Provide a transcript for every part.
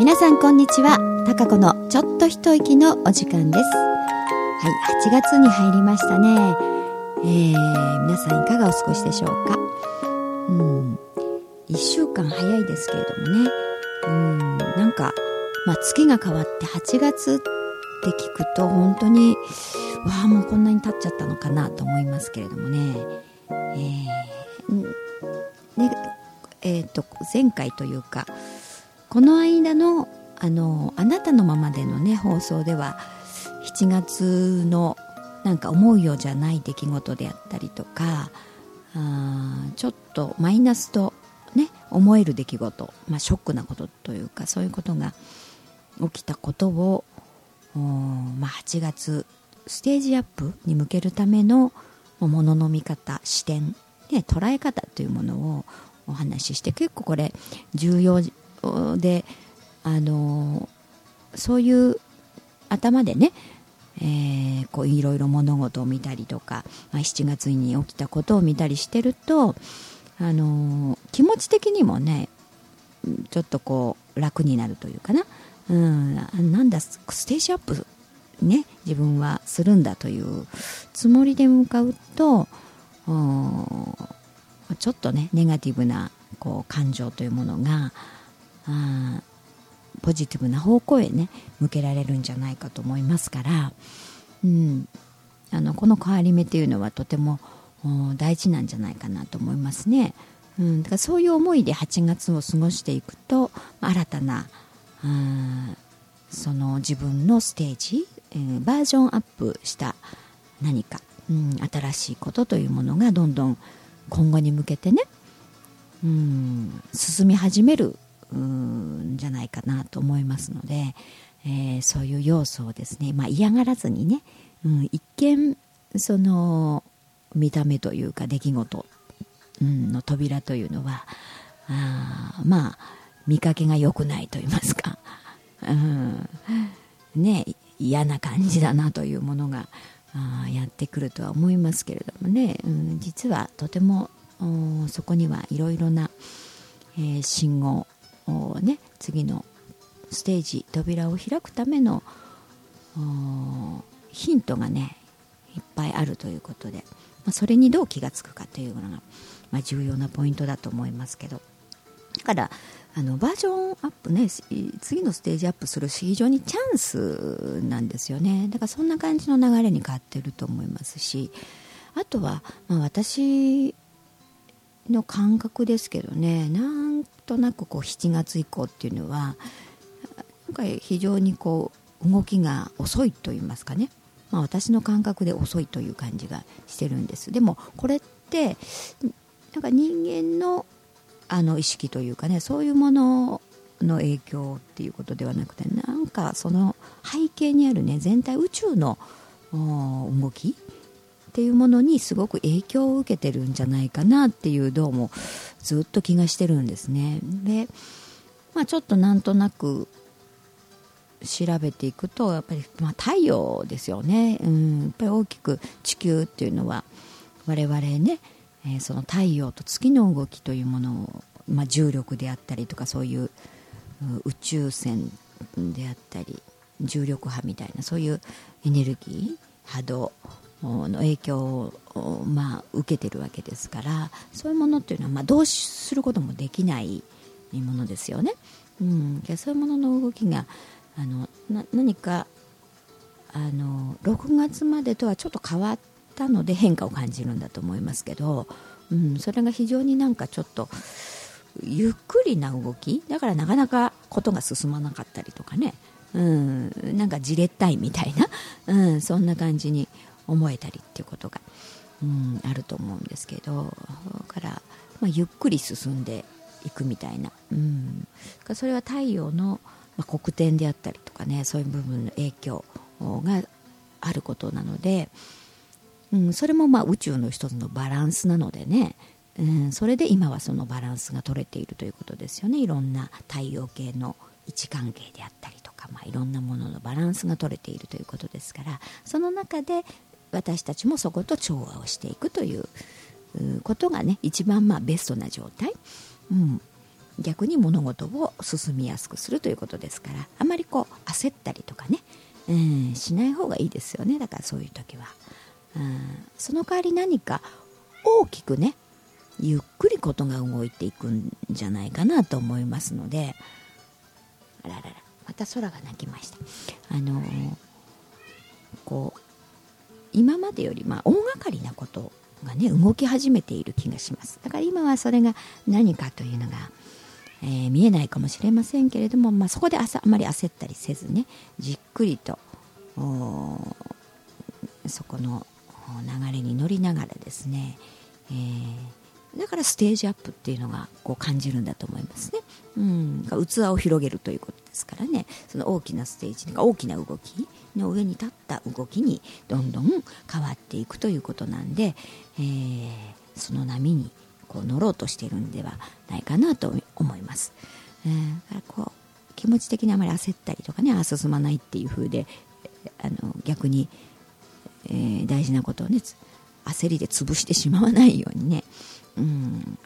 皆さんこんにちは。高子のちょっと一息のお時間です。はい8月に入りましたね。えー、皆さんいかがお過ごしでしょうか？うん。1週間早いですけれどもね。うん。なんか、まあ、月が変わって8月って聞くと本当にわあもうこんなに経っちゃったのかなと思いますけれどもね。えー、ねえー、と前回というかこの間のあのあなたのままでのね放送では7月のなんか思うようじゃない出来事であったりとかあちょっとマイナスと、ね、思える出来事、まあ、ショックなことというかそういうことが起きたことを、まあ、8月ステージアップに向けるためのものの見方視点、ね、捉え方というものをお話しして結構これ重要であのそういう頭でね、えー、こういろいろ物事を見たりとか、まあ、7月に起きたことを見たりしてるとあの気持ち的にもねちょっとこう楽になるというかな、うん、なんだステージアップね自分はするんだというつもりで向かうとちょっとねネガティブなこう感情というものがポジティブな方向へね向けられるんじゃないかと思いますから、うん、あのこの変わり目というのはとても大事なんじゃないかなと思いますね。うん、だからそういう思いで8月を過ごしていくと新たなその自分のステージ、えー、バージョンアップした何か、うん、新しいことというものがどんどん今後に向けてね、うん、進み始めるうんじゃないかなと思いますので、えー、そういう要素をですね、まあ、嫌がらずにね、うん、一見その見た目というか出来事、うん、の扉というのはあまあ見かけが良くないと言いますか、うん、ね嫌な感じだなというものがあやってくるとは思いますけれどもね、うん、実はとてもそこにはいろいろな、えー、信号ね、次のステージ扉を開くためのヒントがねいっぱいあるということで、まあ、それにどう気が付くかというのが、まあ、重要なポイントだと思いますけど。だからあのバージョンアップね次のステージアップするし非常にチャンスなんですよね。だからそんな感じの流れに変わってると思いますし。あとは、まあ、私の感覚ですけどねなとなくこう7月以降っていうのはなんか非常にこう動きが遅いと言いますかね、まあ、私の感覚で遅いという感じがしてるんです。でもこれってなんか人間のあの意識というかねそういうものの影響っていうことではなくてなんかその背景にあるね全体宇宙の動きっていうものにすごく影響を受けてるんじゃないかなっていうどうもずっと気がしてるんですね。で、まあ、ちょっとなんとなく調べていくとやっぱり、まあ、太陽ですよね、うん、やっぱり大きく地球っていうのは我々ね、えー、その太陽と月の動きというものを、まあ、重力であったりとかそういう宇宙船であったり重力波みたいなそういうエネルギー波動の影響を、まあ、受けてるわけですからそういうものっていうのは、まあ、どうすることもできないものですよね。うん、そういうものの動きがあのな何かあの6月までとはちょっと変わったので変化を感じるんだと思いますけど、うん、それが非常になんかちょっとゆっくりな動きだからなかなかことが進まなかったりとかね、うん、なんかじれったいみたいな、うん、そんな感じに思えたりっていうことが、うん、あると思うんですけどから、まあ、ゆっくり進んでいくみたいな、うん、それは太陽の、まあ、黒点であったりとかねそういう部分の影響があることなので、うん、それもまあ宇宙の一つのバランスなのでね、うん、それで今はそのバランスが取れているということですよね。いろんな太陽系の位置関係であったりとか、まあ、いろんなもののバランスが取れているということですからその中で私たちもそこと調和をしていくということがね一番まあベストな状態、うん、逆に物事を進みやすくするということですからあまりこう焦ったりとかね、うん、しない方がいいですよね。だからそういう時は、うん、その代わり何か大きくねゆっくりことが動いていくんじゃないかなと思いますので。あらららまた空が鳴きました。あのー、こう今までよりまあ大掛かりなことがね動き始めている気がします。だから今はそれが何かというのが、えー、見えないかもしれませんけれども、まあ、そこでああまり焦ったりせずねじっくりとそこの流れに乗りながらですね、えー、だからステージアップっていうのがこう感じるんだと思いますね、うん、器を広げるということですからね。その大きなステージ大きな動きの上に立った動きにどんどん変わっていくということなんで、えー、その波にこう乗ろうとしているんではないかなと思います。えー、だからこう気持ち的にあまり焦ったりとかねあ進まないっていう風であの逆に、えー、大事なことをね焦りで潰してしまわないようにね、うん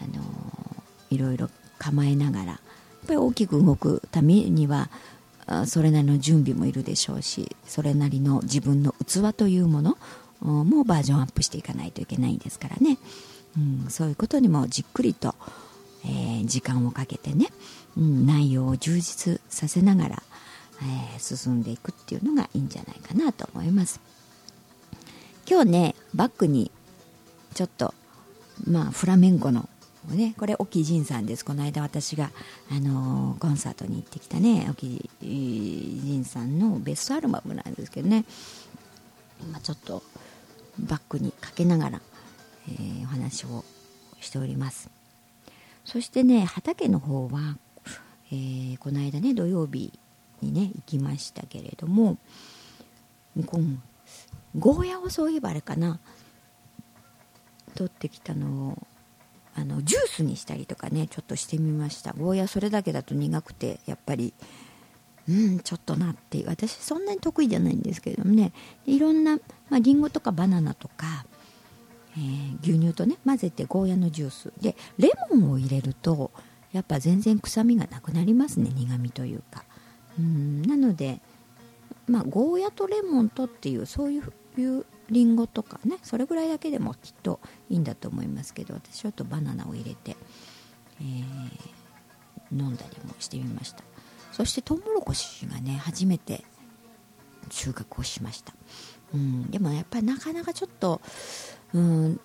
あのいろいろ構えながらやっぱり大きく動くためにはそれなりの準備もいるでしょうしそれなりの自分の器というものもバージョンアップしていかないといけないんですからね、うん、そういうことにもじっくりと、えー、時間をかけてね、うん、内容を充実させながら、えー、進んでいくっていうのがいいんじゃないかなと思います。今日ねバックにちょっとまあフラメンコのね、これ沖仁さんです。この間私が、あのー、コンサートに行ってきたね沖仁さんのベストアルバムなんですけどね。今ちょっとバックにかけながら、えー、お話をしております。そしてね畑の方は、えー、この間ね土曜日にね行きましたけれどもゴーヤをそういえばあれかな取ってきたのをあのジュースにしたりとかねちょっとしてみました。ゴーヤそれだけだと苦くてやっぱりうんちょっとなっていう。私そんなに得意じゃないんですけれどもね。いろんな、まあ、リンゴとかバナナとか、えー、牛乳とね混ぜてゴーヤのジュース。でレモンを入れるとやっぱ全然臭みがなくなりますね苦みというか。うんなのでまあゴーヤとレモンとっていうそういうりんごとかねそれぐらいだけでもきっといいんだと思いますけど私ちょっとバナナを入れて、えー、飲んだりもしてみました。そしてトウモロコシがね初めて収穫をしました、うん、でもやっぱりなかなかちょっとうん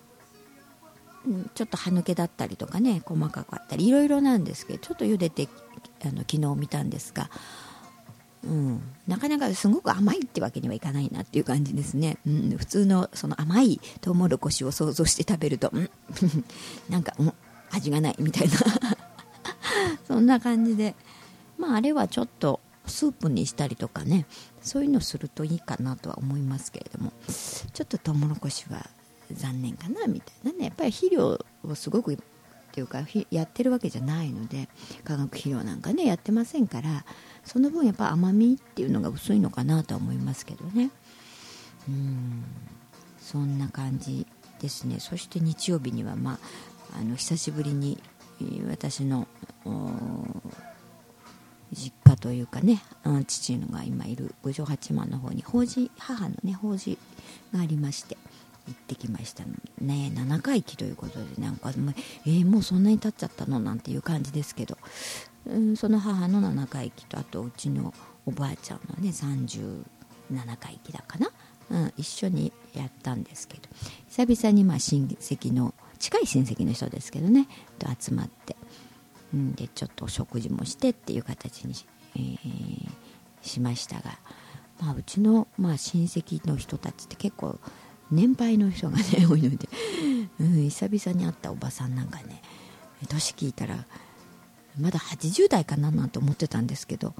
ちょっと歯抜けだったりとかね細かかったりいろいろなんですけどちょっと茹でてあの昨日見たんですがうん、なかなかすごく甘いってわけにはいかないなっていう感じですね、うん、普通のその甘いトウモロコシを想像して食べると、うん、なんか、うん、味がないみたいな。そんな感じで、まあ、あれはちょっとスープにしたりとかね。そういうのするといいかなとは思いますけれども。ちょっとトウモロコシは残念かなみたいなね。やっぱり肥料をすごくっていうかやってるわけじゃないので化学肥料なんかねやってませんから。その分やっぱ甘みっていうのが薄いのかなとは思いますけどね。うん。そんな感じですね。そして日曜日にはまああの久しぶりに私の実家というかね父のが今いる五条八幡の方に法事母のね法事がありまして行ってきましたね7回忌ということでなんか、えー、もうそんなに経っちゃったの？なんていう感じですけど、うん、その母の7回忌とあとうちのおばあちゃんのね37回忌だかな、うん、一緒にやったんですけど。久々にまあ親戚の近い親戚の人ですけどね。と集まって、うん、でちょっと食事もしてっていう形に、えー、しましたが、まあ、うちの、まあ、親戚の人たちって結構年配の人がね多いので、うん、久々に会ったおばさんなんかね年聞いたらまだ80代かななんて思ってたんですけど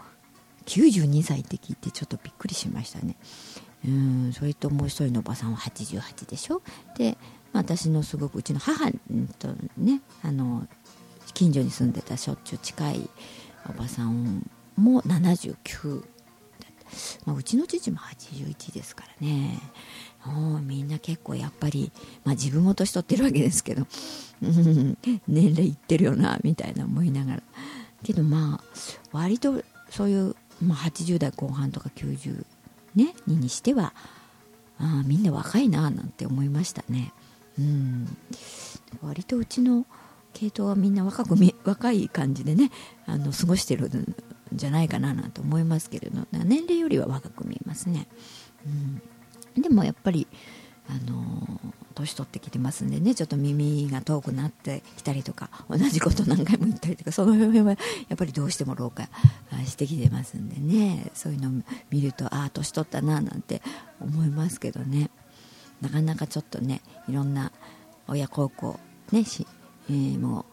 92歳って聞いてちょっとびっくりしましたね。うんそれともう一人のおばさんは88でしょ？で私のすごくうちの母とねあの近所に住んでたしょっちゅう近いおばさんも79まあ、うちの父も81ですからね。みんな結構やっぱり、まあ、自分も年取ってるわけですけど、年齢いってるよなみたいな思いながら。けどまあ割とそういう、まあ、80代後半とか90、ね、にしてはあみんな若いななんて思いましたね。うん。割とうちの系統はみんな若く若い感じでねあの過ごしてるじゃないかななんて思いますけれど年齢よりは若く見えますね、うん、でもやっぱりあの年取ってきてますんでねちょっと耳が遠くなってきたりとか同じこと何回も言ったりとかその辺はやっぱりどうしても老化してきてますんでねそういうのを見るとああ年取ったななんて思いますけどね。なかなかちょっとねいろんな親孝行ねし、えー、もう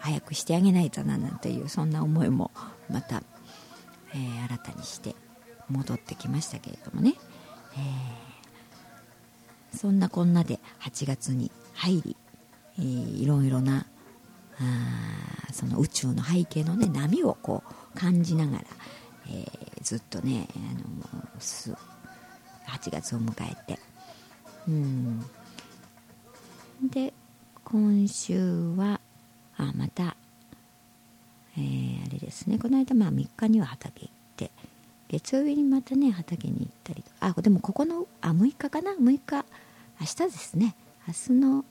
早くしてあげないとななんていうそんな思いもまた、えー、新たにして戻ってきましたけれどもね、えー、そんなこんなで8月に入り、えー、いろいろなあその宇宙の背景の、ね、波をこう感じながら、えー、ずっとねあの8月を迎えて。うん。で今週はあまた、えー、あれですね。この間まあ3日には畑行って月曜日にまたね畑に行ったりとあでもここのあ6日かな？6日明日ですね。明日の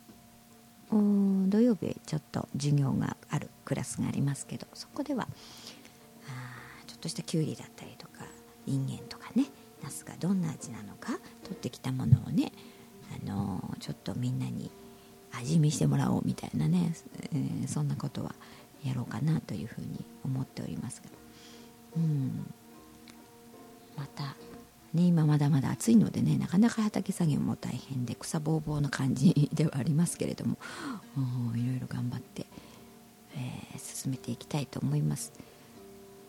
土曜日ちょっと授業があるクラスがありますけどそこではあちょっとしたきゅうりだったりとかインゲンとかねナスがどんな味なのか取ってきたものをね、あのー、ちょっとみんなに味見してもらおうみたいなね、えー、そんなことはやろうかなというふうに思っておりますが、うん、また、ね、今まだまだ暑いのでねなかなか畑作業も大変で草ぼうぼうな感じではありますけれどもいろいろ頑張って、えー、進めていきたいと思います。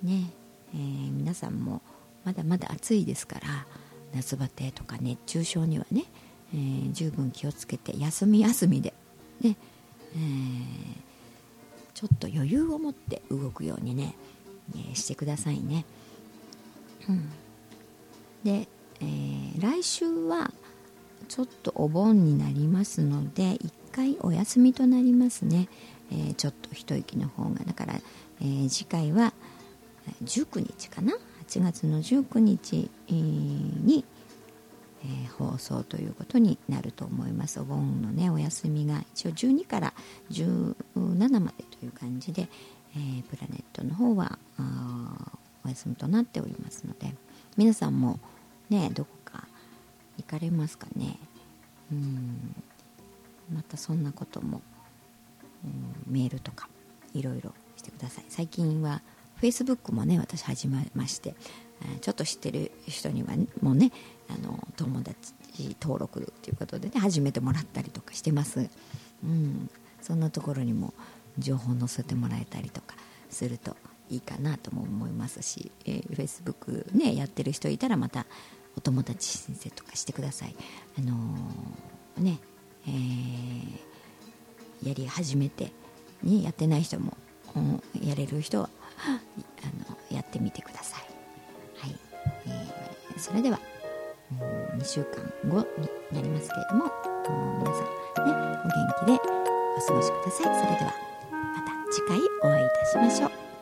ねえー、皆さんもまだまだ暑いですから夏バテとか熱中症にはね、えー、十分気をつけて休み休みでね、えー、ちょっと余裕を持って動くようにね、え、してくださいね。うん、で、えー、来週はちょっとお盆になりますので1回お休みとなりますね、えー、ちょっと一息の方が。だから、えー、次回は19日かな？8月の19日に、えー、放送ということになると思います。お盆のねお休みが一応12から17までという感じで、えー、プラネットの方はお休みとなっておりますので皆さんもねどこか行かれますかね？うんまたそんなことも、うん、メールとかいろいろしてください。最近はフェイスブックもね私始めましてちょっと知ってる人にはもうねあの友達登録ということでね始めてもらったりとかしてます、うん、そんなところにも情報載せてもらえたりとかするといいかなとも思いますし、えー、フェイスブックねやってる人いたらまたお友達申請とかしてください。あのー、ねえー、やり始めて、ね、やってない人も、うん、やれる人はあのやってみてくださ、い。えー、それでは、うん、2週間後になりますけれども皆さんねお元気でお過ごしください。それではまた次回お会いいたしましょう。